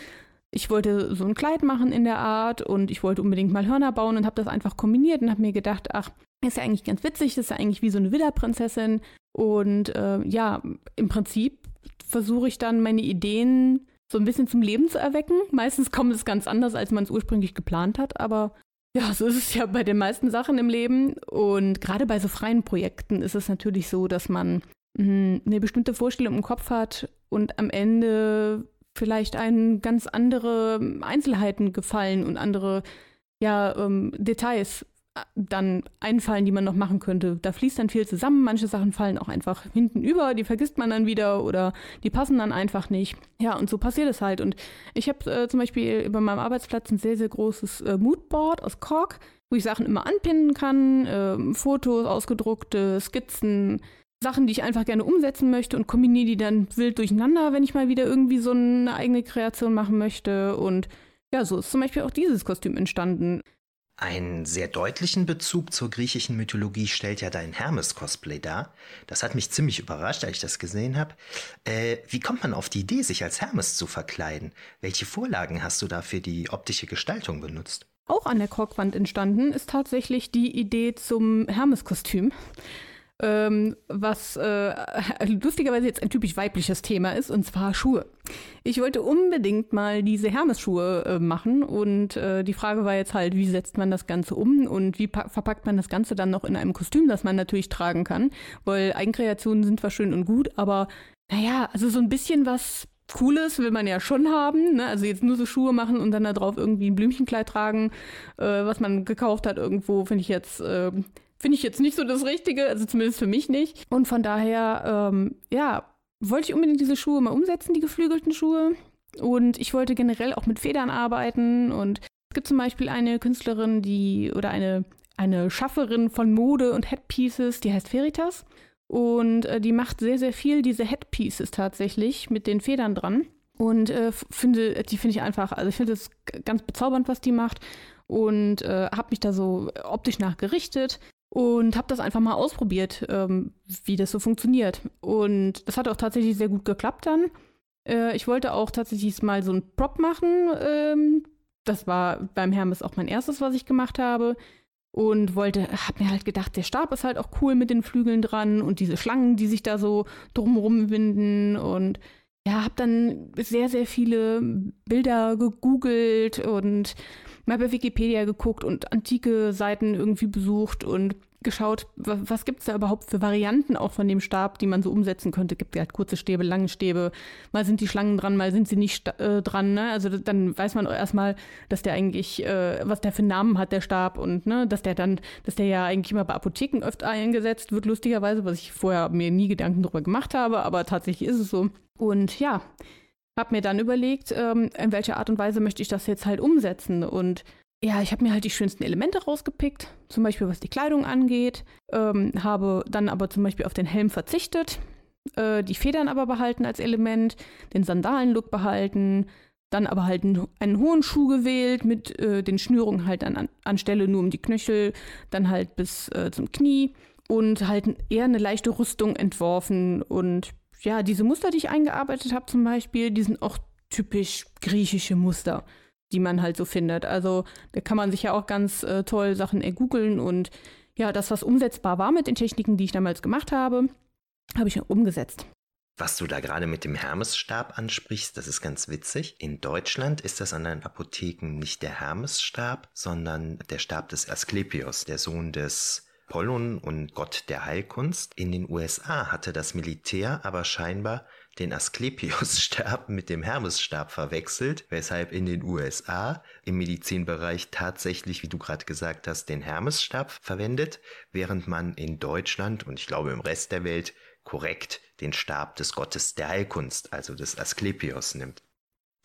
ich wollte so ein Kleid machen in der Art und ich wollte unbedingt mal Hörner bauen und habe das einfach kombiniert und habe mir gedacht, ach, ist ja eigentlich ganz witzig, das ist ja eigentlich wie so eine Widderprinzessin. Und äh, ja, im Prinzip versuche ich dann meine Ideen so ein bisschen zum Leben zu erwecken. Meistens kommt es ganz anders, als man es ursprünglich geplant hat, aber ja, so ist es ja bei den meisten Sachen im Leben. Und gerade bei so freien Projekten ist es natürlich so, dass man mh, hm, eine bestimmte Vorstellung im Kopf hat und am Ende vielleicht einen ganz andere Einzelheiten gefallen und andere ja, ähm, Details dann einfallen, die man noch machen könnte. Da fließt dann viel zusammen. Manche Sachen fallen auch einfach hinten über, die vergisst man dann wieder oder die passen dann einfach nicht. Ja, und so passiert es halt. Und ich habe äh, zum Beispiel über meinem Arbeitsplatz ein sehr, sehr großes äh, Moodboard aus Kork, wo ich Sachen immer anpinnen kann, äh, Fotos, ausgedruckte Skizzen, Sachen, die ich einfach gerne umsetzen möchte und kombiniere die dann wild durcheinander, wenn ich mal wieder irgendwie so eine eigene Kreation machen möchte. Und ja, so ist zum Beispiel auch dieses Kostüm entstanden. Einen sehr deutlichen Bezug zur griechischen Mythologie stellt ja dein Hermes-Cosplay dar. Das hat mich ziemlich überrascht, als ich das gesehen habe. Äh, wie kommt man auf die Idee, sich als Hermes zu verkleiden? Welche Vorlagen hast du da für die optische Gestaltung benutzt? Auch an der Korkwand entstanden ist tatsächlich die Idee zum Hermes-Kostüm ähm, was äh, lustigerweise jetzt ein typisch weibliches Thema ist, und zwar Schuhe. Ich wollte unbedingt mal diese Hermes-Schuhe äh, machen und äh, die Frage war jetzt halt, wie setzt man das Ganze um und wie verpackt man das Ganze dann noch in einem Kostüm, das man natürlich tragen kann, weil Eigenkreationen sind zwar schön und gut, aber naja, also so ein bisschen was Cooles will man ja schon haben. Ne? Also jetzt nur so Schuhe machen und dann da drauf irgendwie ein Blümchenkleid tragen, äh, was man gekauft hat irgendwo, finde ich jetzt äh, finde ich jetzt nicht so das Richtige, also zumindest für mich nicht. Und von daher, ähm, ja, wollte ich unbedingt diese Schuhe mal umsetzen, die geflügelten Schuhe. Und ich wollte generell auch mit Federn arbeiten. Und es gibt zum Beispiel eine Künstlerin, die oder eine, eine Schafferin von Mode und Headpieces, die heißt Veritas. Und äh, die macht sehr, sehr viel diese Headpieces tatsächlich mit den Federn dran. Und äh, finde, die finde ich einfach, also ich finde es ganz bezaubernd, was die macht. Und äh, habe mich da so optisch nachgerichtet und habe das einfach mal ausprobiert, ähm, wie das so funktioniert. Und das hat auch tatsächlich sehr gut geklappt dann. Äh, ich wollte auch tatsächlich mal so einen Prop machen. Ähm, das war beim Hermes auch mein erstes, was ich gemacht habe. und wollte, hab mir halt gedacht, der Stab ist halt auch cool mit den Flügeln dran und diese Schlangen, die sich da so drumrum winden und ja, hab dann sehr, sehr viele Bilder gegoogelt und mal bei Wikipedia geguckt und antike Seiten irgendwie besucht und geschaut, was gibt es da überhaupt für Varianten auch von dem Stab, die man so umsetzen könnte. Gibt ja halt kurze Stäbe, lange Stäbe. Mal sind die Schlangen dran, mal sind sie nicht äh, dran. Ne? Also dann weiß man erstmal, dass der eigentlich, äh, was der für einen Namen hat, der Stab und ne, dass der dann, dass der ja eigentlich immer bei Apotheken öfter eingesetzt wird, lustigerweise, was ich vorher mir nie Gedanken darüber gemacht habe, aber tatsächlich ist es so. Und ja, habe mir dann überlegt, ähm, in welcher Art und Weise möchte ich das jetzt halt umsetzen. Und ja, ich habe mir halt die schönsten Elemente rausgepickt, zum Beispiel was die Kleidung angeht, ähm, habe dann aber zum Beispiel auf den Helm verzichtet, äh, die Federn aber behalten als Element, den Sandalenlook behalten, dann aber halt einen, einen hohen Schuh gewählt mit äh, den Schnürungen halt an, an, anstelle nur um die Knöchel, dann halt bis äh, zum Knie und halt eher eine leichte Rüstung entworfen und ja, diese Muster, die ich eingearbeitet habe zum Beispiel, die sind auch typisch griechische Muster die man halt so findet. Also da kann man sich ja auch ganz äh, toll Sachen ergoogeln und ja, das, was umsetzbar war mit den Techniken, die ich damals gemacht habe, habe ich umgesetzt. Was du da gerade mit dem Hermesstab ansprichst, das ist ganz witzig. In Deutschland ist das an den Apotheken nicht der Hermesstab, sondern der Stab des Asklepios, der Sohn des Pollon und Gott der Heilkunst. In den USA hatte das Militär aber scheinbar den Asklepios-Stab mit dem Hermes-Stab verwechselt, weshalb in den USA im Medizinbereich tatsächlich, wie du gerade gesagt hast, den Hermes-Stab verwendet, während man in Deutschland und ich glaube im Rest der Welt korrekt den Stab des Gottes der Heilkunst, also des Asklepios nimmt.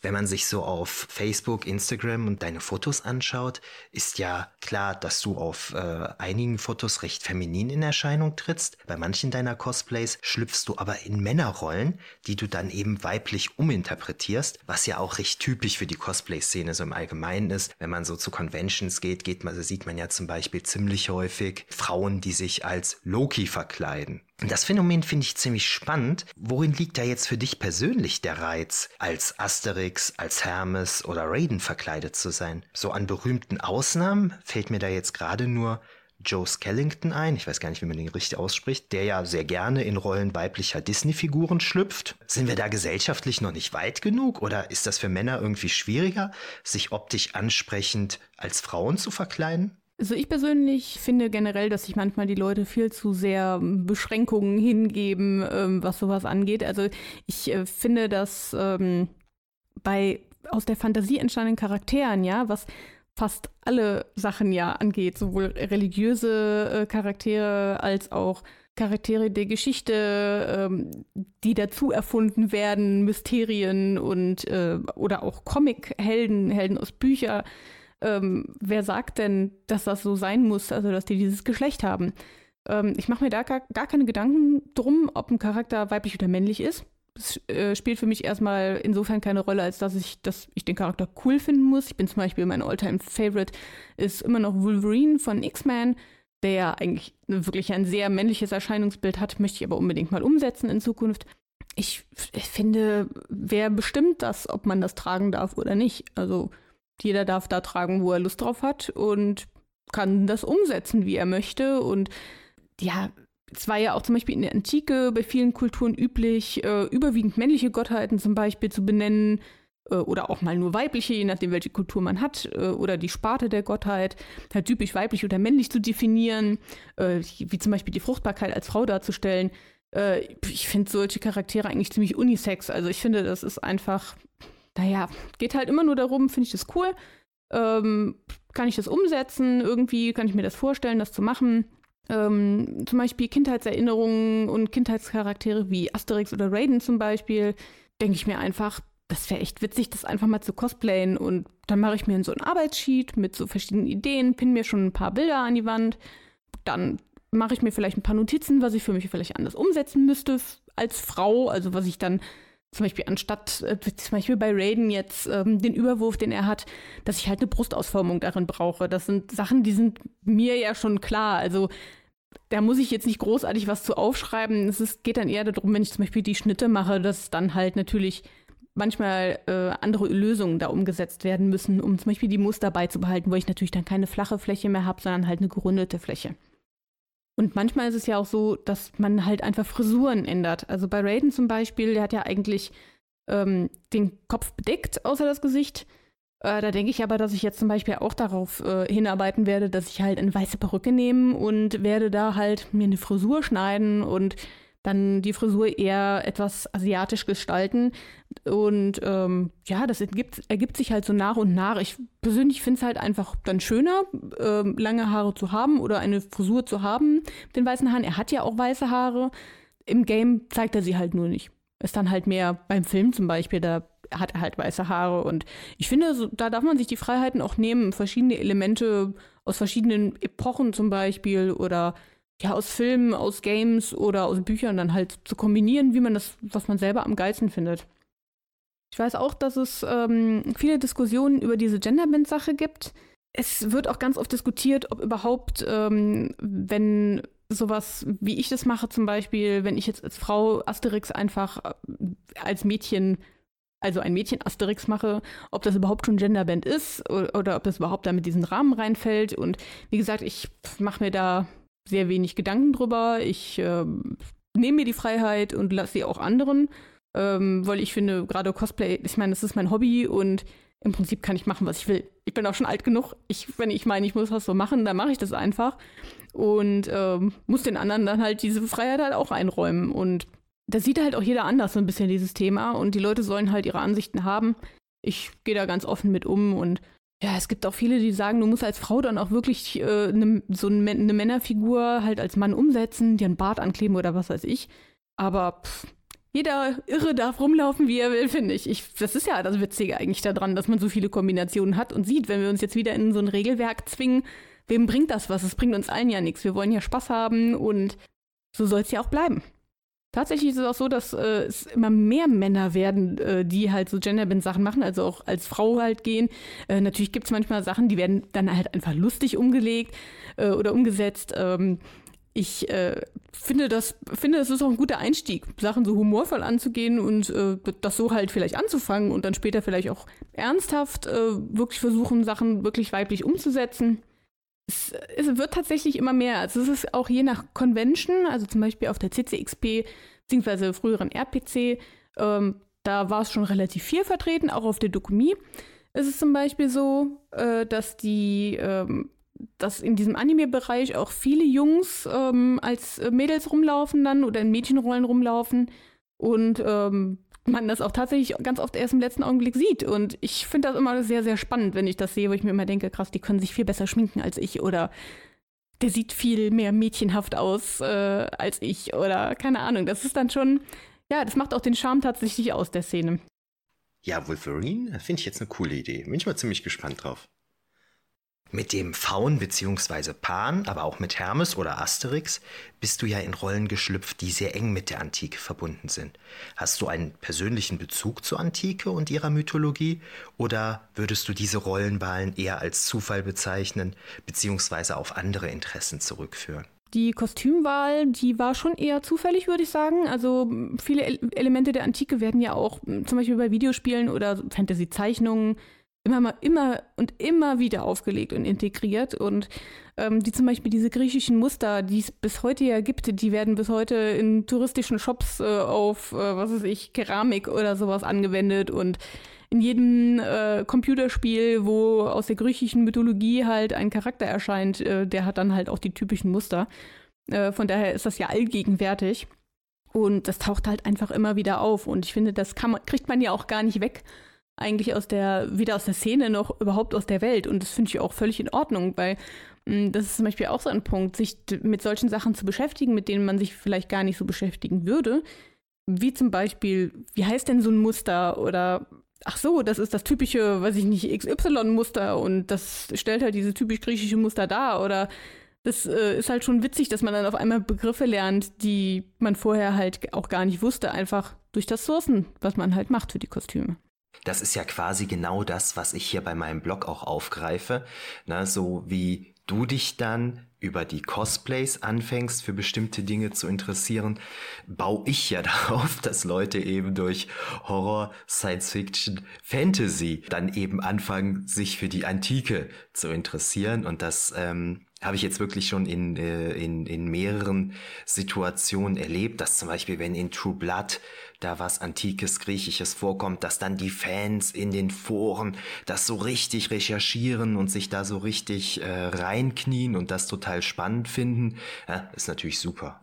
Wenn man sich so auf Facebook, Instagram und deine Fotos anschaut, ist ja klar, dass du auf äh, einigen Fotos recht feminin in Erscheinung trittst. Bei manchen deiner Cosplays schlüpfst du aber in Männerrollen, die du dann eben weiblich uminterpretierst, was ja auch recht typisch für die Cosplay-Szene so im Allgemeinen ist. Wenn man so zu Conventions geht, geht man, sieht man ja zum Beispiel ziemlich häufig Frauen, die sich als Loki verkleiden. Das Phänomen finde ich ziemlich spannend. Worin liegt da jetzt für dich persönlich der Reiz, als Asterix, als Hermes oder Raiden verkleidet zu sein? So an berühmten Ausnahmen fällt mir da jetzt gerade nur Joe Skellington ein, ich weiß gar nicht, wie man den richtig ausspricht, der ja sehr gerne in Rollen weiblicher Disney-Figuren schlüpft. Sind wir da gesellschaftlich noch nicht weit genug oder ist das für Männer irgendwie schwieriger, sich optisch ansprechend als Frauen zu verkleiden? Also ich persönlich finde generell, dass sich manchmal die Leute viel zu sehr Beschränkungen hingeben, ähm, was sowas angeht. Also ich äh, finde, dass ähm, bei aus der Fantasie entstandenen Charakteren, ja, was fast alle Sachen ja angeht, sowohl religiöse äh, Charaktere als auch Charaktere der Geschichte, ähm, die dazu erfunden werden, Mysterien und äh, oder auch Comic-Helden, Helden aus Büchern ähm, wer sagt denn, dass das so sein muss, also dass die dieses Geschlecht haben? Ähm, ich mache mir da gar, gar, keine Gedanken drum, ob ein Charakter weiblich oder männlich ist. Das äh, spielt für mich erstmal insofern keine Rolle, als dass ich, dass ich den Charakter cool finden muss. Ich bin zum Beispiel, mein Alltime favorite ist immer noch Wolverine von X-Men, der ja eigentlich wirklich ein sehr männliches Erscheinungsbild hat, möchte ich aber unbedingt mal umsetzen in Zukunft. Ich, ich finde, wer bestimmt das, ob man das tragen darf oder nicht? Also jeder darf da tragen, wo er Lust drauf hat und kann das umsetzen, wie er möchte. Und ja, es war ja auch zum Beispiel in der Antike bei vielen Kulturen üblich, äh, überwiegend männliche Gottheiten zum Beispiel zu benennen äh, oder auch mal nur weibliche, je nachdem, welche Kultur man hat, äh, oder die Sparte der Gottheit, halt typisch weiblich oder männlich zu definieren, äh, wie zum Beispiel die Fruchtbarkeit als Frau darzustellen. Äh, ich finde solche Charaktere eigentlich ziemlich unisex. Also ich finde, das ist einfach naja, geht halt immer nur darum, finde ich das cool? Ähm, kann ich das umsetzen? Irgendwie kann ich mir das vorstellen, das zu machen? Ähm, zum Beispiel Kindheitserinnerungen und Kindheitscharaktere wie Asterix oder Raiden zum Beispiel, denke ich mir einfach, das wäre echt witzig, das einfach mal zu cosplayen. Und dann mache ich mir so ein Arbeitssheet mit so verschiedenen Ideen, pinne mir schon ein paar Bilder an die Wand. Dann mache ich mir vielleicht ein paar Notizen, was ich für mich vielleicht anders umsetzen müsste als Frau. Also was ich dann zum Beispiel anstatt, äh, zum Beispiel bei Raiden jetzt ähm, den Überwurf, den er hat, dass ich halt eine Brustausformung darin brauche. Das sind Sachen, die sind mir ja schon klar. Also da muss ich jetzt nicht großartig was zu aufschreiben. Es ist, geht dann eher darum, wenn ich zum Beispiel die Schnitte mache, dass dann halt natürlich manchmal äh, andere Lösungen da umgesetzt werden müssen, um zum Beispiel die Muster beizubehalten, wo ich natürlich dann keine flache Fläche mehr habe, sondern halt eine gerundete Fläche. Und manchmal ist es ja auch so, dass man halt einfach Frisuren ändert. Also bei Raiden zum Beispiel, der hat ja eigentlich ähm, den Kopf bedeckt, außer das Gesicht. Äh, da denke ich aber, dass ich jetzt zum Beispiel auch darauf äh, hinarbeiten werde, dass ich halt eine weiße Perücke nehme und werde da halt mir eine Frisur schneiden und dann die Frisur eher etwas asiatisch gestalten. Und ähm, ja, das ergibt, ergibt, sich halt so nach und nach. Ich persönlich finde es halt einfach dann schöner, äh, lange Haare zu haben oder eine Frisur zu haben mit den weißen Haaren. Er hat ja auch weiße Haare. Im Game zeigt er sie halt nur nicht. Ist dann halt mehr beim Film zum Beispiel, da hat er halt weiße Haare. Und ich finde, so, da darf man sich die Freiheiten auch nehmen, verschiedene Elemente aus verschiedenen Epochen zum Beispiel oder ja, aus Filmen, aus Games oder aus Büchern dann halt zu kombinieren, wie man das, was man selber am geilsten findet. Ich weiß auch, dass es ähm, viele Diskussionen über diese Genderband-Sache gibt. Es wird auch ganz oft diskutiert, ob überhaupt, ähm, wenn sowas, wie ich das mache zum Beispiel, wenn ich jetzt als Frau Asterix einfach äh, als Mädchen, also ein Mädchen Asterix mache, ob das überhaupt schon Genderband ist oder, oder ob das überhaupt da mit diesen Rahmen reinfällt. Und wie gesagt, ich mache mir da sehr wenig Gedanken drüber. Ich äh, nehme mir die Freiheit und lasse sie auch anderen, ähm, weil ich finde, gerade Cosplay, ich meine, das ist mein Hobby und im Prinzip kann ich machen, was ich will. Ich bin auch schon alt genug. Ich, wenn ich meine, ich muss was so machen, dann mache ich das einfach und ähm, muss den anderen dann halt diese Freiheit halt auch einräumen. Und da sieht halt auch jeder anders so ein bisschen dieses Thema und die Leute sollen halt ihre Ansichten haben. Ich gehe da ganz offen mit um und ja, es gibt auch viele, die sagen, du musst als Frau dann auch wirklich äh, ne, so eine, Männerfigur halt als Mann umsetzen, dir einen Bart ankleben oder was weiß ich. Aber pff, jeder Irre darf rumlaufen, wie er will, finde ich. ich. Das ist ja das Witzige eigentlich daran, dass man so viele Kombinationen hat und sieht, wenn wir uns jetzt wieder in so ein Regelwerk zwingen, wem bringt das was? Es bringt uns allen ja nichts. Wir wollen ja Spaß haben und so soll es ja auch bleiben. Tatsächlich ist es auch so, dass äh, es immer mehr Männer werden, äh, die halt so Genderbend-Sachen machen, also auch als Frau halt gehen. Äh, natürlich gibt es manchmal Sachen, die werden dann halt einfach lustig umgelegt äh, oder umgesetzt. Ähm, ich äh, finde, das, finde, das ist auch ein guter Einstieg, Sachen so humorvoll anzugehen und äh, das so halt vielleicht anzufangen und dann später vielleicht auch ernsthaft wirklich versuchen, Sachen wirklich weiblich umzusetzen es, es, wird tatsächlich immer mehr. Also es ist auch je nach Convention, also zum Beispiel auf der CCXP beziehungsweise früheren RPC, ähm, da war es schon relativ viel vertreten, auch auf der Dokumi. ist Es zum Beispiel so, äh, dass die, ähm, dass in diesem Anime-Bereich auch viele Jungs ähm, als Mädels rumlaufen dann oder in Mädchenrollen rumlaufen und ähm, man das auch tatsächlich ganz oft erst im letzten Augenblick sieht. Und ich finde das immer sehr, sehr spannend, wenn ich das sehe, wo ich mir immer denke, krass, die können sich viel besser schminken als ich oder der sieht viel mehr mädchenhaft aus äh, als ich oder keine Ahnung. Das ist dann schon, ja, das macht auch den Charme tatsächlich aus der Szene. Ja, Wolverine finde ich jetzt eine coole Idee. Bin ich mal ziemlich gespannt drauf. Mit dem Faun bzw. Pan, aber auch mit Hermes oder Asterix bist du ja in Rollen geschlüpft, die sehr eng mit der Antike verbunden sind. Hast du einen persönlichen Bezug zur Antike und ihrer Mythologie oder würdest du diese Rollenwahlen eher als Zufall bezeichnen bzw. auf andere Interessen zurückführen? Die Kostümwahl, die war schon eher zufällig, würde ich sagen. Also viele Elemente der Antike werden ja auch zum Beispiel bei Videospielen oder Fantasy-Zeichnungen immer mal, immer und immer wieder aufgelegt und integriert. Und ähm, die zum Beispiel diese griechischen Muster, die es bis heute ja gibt, die werden bis heute in touristischen Shops äh, auf, äh, was weiß ich, Keramik oder sowas angewendet und in jedem äh, Computerspiel, wo aus der griechischen Mythologie halt ein Charakter erscheint, äh, der hat dann halt auch die typischen Muster. Äh, von daher ist das ja allgegenwärtig. Und das taucht halt einfach immer wieder auf. Und ich finde, das man, kriegt man ja auch gar nicht weg eigentlich aus der, weder aus der Szene noch überhaupt aus der Welt. Und das finde ich auch völlig in Ordnung, weil hm, das ist zum Beispiel auch so ein Punkt, sich mit solchen Sachen zu beschäftigen, mit denen man sich vielleicht gar nicht so beschäftigen würde. Wie zum Beispiel, wie heißt denn so ein Muster oder ach so, das ist das typische, weiß ich nicht, XY-Muster und das stellt halt diese typisch griechische Muster dar oder das äh, ist halt schon witzig, dass man dann auf einmal Begriffe lernt, die man vorher halt auch gar nicht wusste, einfach durch das Sourcen, was man halt macht für die Kostüme. Das ist ja quasi genau das, was ich hier bei meinem Blog auch aufgreife. Ne, so wie du dich dann über die Cosplays anfängst, für bestimmte Dinge zu interessieren, baue ich ja darauf, dass Leute eben durch Horror, Science Fiction, Fantasy dann eben anfangen, sich für die Antike zu interessieren. Und das ähm, habe ich jetzt wirklich schon in, äh, in, in mehreren Situationen erlebt, dass zum Beispiel, wenn in True Blood da was Antikes, Griechisches vorkommt, dass dann die Fans in den Foren das so richtig recherchieren und sich da so richtig äh, reinknien und das total spannend finden, ja, ist natürlich super.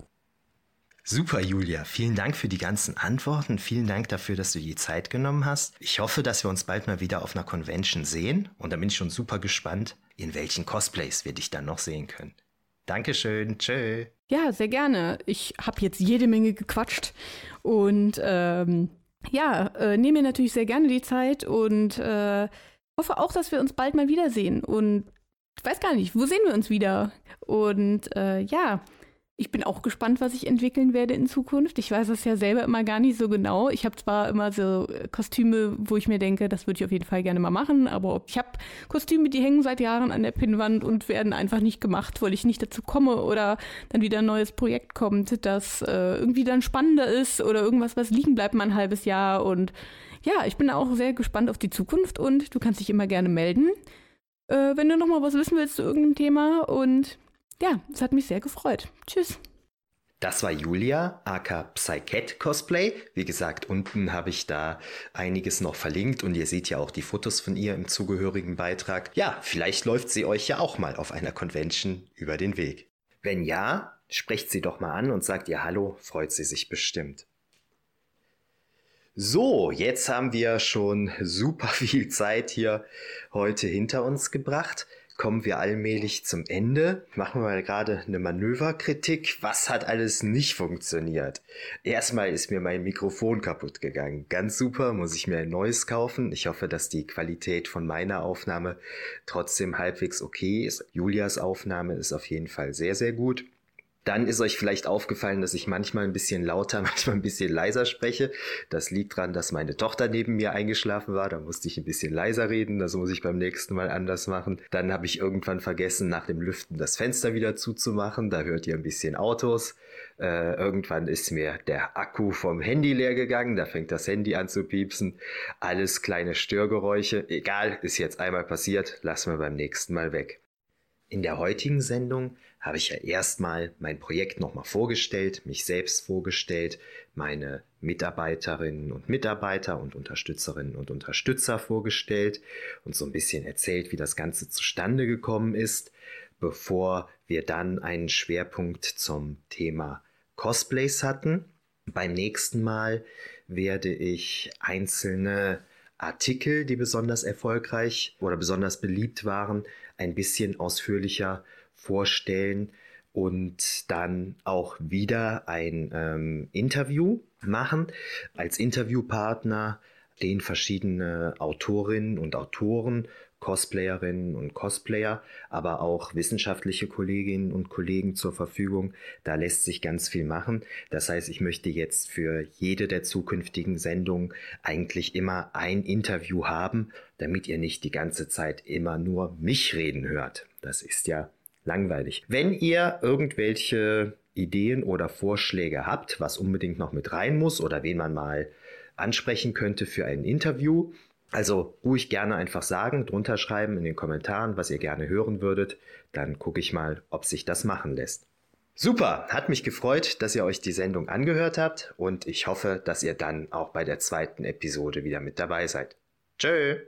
Super, Julia. Vielen Dank für die ganzen Antworten. Vielen Dank dafür, dass du die Zeit genommen hast. Ich hoffe, dass wir uns bald mal wieder auf einer Convention sehen. Und da bin ich schon super gespannt, in welchen Cosplays wir dich dann noch sehen können. Dankeschön. Tschö. Ja, sehr gerne. Ich habe jetzt jede Menge gequatscht und ähm, ja, äh, nehme mir natürlich sehr gerne die Zeit und äh, hoffe auch, dass wir uns bald mal wiedersehen. Und ich weiß gar nicht, wo sehen wir uns wieder? Und äh, ja, ich bin auch gespannt, was ich entwickeln werde in Zukunft. Ich weiß es ja selber immer gar nicht so genau. Ich habe zwar immer so äh, Kostüme, wo ich mir denke, das würde ich auf jeden Fall gerne mal machen, aber ich habe Kostüme, die hängen seit Jahren an der Pinnwand und werden einfach nicht gemacht, weil ich nicht dazu komme oder dann wieder ein neues Projekt kommt, das äh, irgendwie dann spannender ist oder irgendwas, was liegen bleibt mal ein halbes Jahr. Und ja, ich bin auch sehr gespannt auf die Zukunft und du kannst dich immer gerne melden, äh, wenn du noch mal was wissen willst zu irgendeinem Thema und ja, es hat mich sehr gefreut. Tschüss. Das war Julia, aka Psycat Cosplay. Wie gesagt, unten habe ich da einiges noch verlinkt und ihr seht ja auch die Fotos von ihr im zugehörigen Beitrag. Ja, vielleicht läuft sie euch ja auch mal auf einer Convention über den Weg. Wenn ja, sprecht sie doch mal an und sagt ihr Hallo, freut sie sich bestimmt. So, jetzt haben wir schon super viel Zeit hier heute hinter uns gebracht kommen wir allmählich zum Ende. Machen wir mal gerade eine Manöverkritik. Was hat alles nicht funktioniert? Erstmal ist mir mein Mikrofon kaputt gegangen. Ganz super, muss ich mir ein neues kaufen. Ich hoffe, dass die Qualität von meiner Aufnahme trotzdem halbwegs okay ist. Julias Aufnahme ist auf jeden Fall sehr, sehr gut. Dann ist euch vielleicht aufgefallen, dass ich manchmal ein bisschen lauter, manchmal ein bisschen leiser spreche. Das liegt daran, dass meine Tochter neben mir eingeschlafen war. Da musste ich ein bisschen leiser reden. Das muss ich beim nächsten Mal anders machen. Dann habe ich irgendwann vergessen, nach dem Lüften das Fenster wieder zuzumachen. Da hört ihr ein bisschen Autos. Äh, irgendwann ist mir der Akku vom Handy leer gegangen. Da fängt das Handy an zu piepsen. Alles kleine Störgeräusche. Egal, ist jetzt einmal passiert. Lassen wir beim nächsten Mal weg. In der heutigen Sendung habe ich ja erstmal mein Projekt nochmal vorgestellt, mich selbst vorgestellt, meine Mitarbeiterinnen und Mitarbeiter und Unterstützerinnen und Unterstützer vorgestellt und so ein bisschen erzählt, wie das Ganze zustande gekommen ist, bevor wir dann einen Schwerpunkt zum Thema Cosplays hatten. Beim nächsten Mal werde ich einzelne Artikel, die besonders erfolgreich oder besonders beliebt waren, ein bisschen ausführlicher vorstellen und dann auch wieder ein ähm, Interview machen. Als Interviewpartner stehen verschiedene Autorinnen und Autoren, Cosplayerinnen und Cosplayer, aber auch wissenschaftliche Kolleginnen und Kollegen zur Verfügung. Da lässt sich ganz viel machen. Das heißt, ich möchte jetzt für jede der zukünftigen Sendungen eigentlich immer ein Interview haben, damit ihr nicht die ganze Zeit immer nur mich reden hört. Das ist ja langweilig. Wenn ihr irgendwelche Ideen oder Vorschläge habt, was unbedingt noch mit rein muss oder wen man mal ansprechen könnte für ein Interview, also ruhig gerne einfach sagen, drunter schreiben in den Kommentaren, was ihr gerne hören würdet, dann gucke ich mal, ob sich das machen lässt. Super, hat mich gefreut, dass ihr euch die Sendung angehört habt und ich hoffe, dass ihr dann auch bei der zweiten Episode wieder mit dabei seid. Tschö!